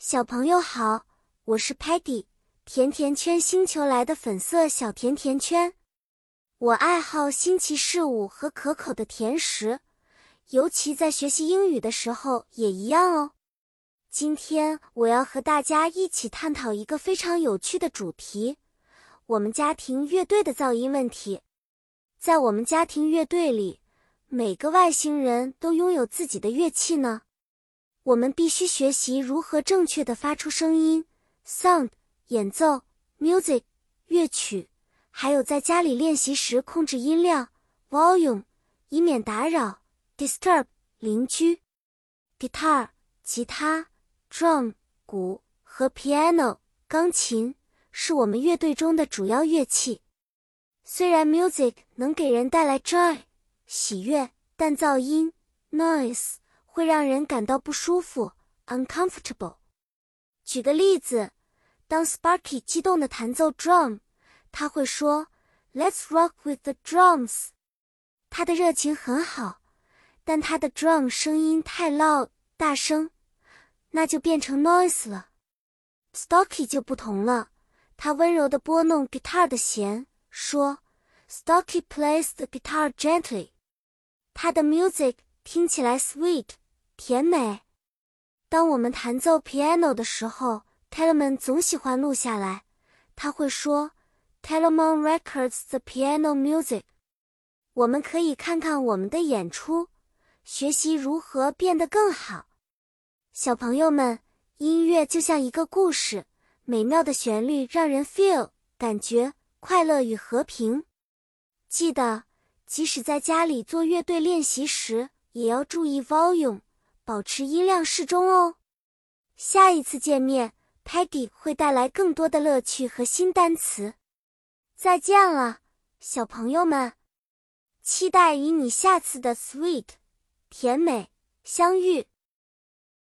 小朋友好，我是 Patty，甜甜圈星球来的粉色小甜甜圈。我爱好新奇事物和可口的甜食，尤其在学习英语的时候也一样哦。今天我要和大家一起探讨一个非常有趣的主题：我们家庭乐队的噪音问题。在我们家庭乐队里，每个外星人都拥有自己的乐器呢。我们必须学习如何正确的发出声音，sound 演奏，music 乐曲，还有在家里练习时控制音量，volume 以免打扰，disturb 邻居，guitar 吉他，drum 鼓和 piano 钢琴是我们乐队中的主要乐器。虽然 music 能给人带来 joy 喜悦，但噪音 noise。会让人感到不舒服，uncomfortable。举个例子，当 Sparky 激动地弹奏 drum，他会说：“Let's rock with the drums。”他的热情很好，但他的 drum 声音太 loud 大声，那就变成 noise 了。Stocky 就不同了，他温柔地拨弄 guitar 的弦，说：“Stocky plays the guitar gently。”他的 music 听起来 sweet。甜美。当我们弹奏 piano 的时候，Telemann 总喜欢录下来。他会说：“Telemann records the piano music。”我们可以看看我们的演出，学习如何变得更好。小朋友们，音乐就像一个故事，美妙的旋律让人 feel 感觉快乐与和平。记得，即使在家里做乐队练习时，也要注意 volume。保持音量适中哦。下一次见面，Peggy 会带来更多的乐趣和新单词。再见了，小朋友们！期待与你下次的 sweet 甜美相遇。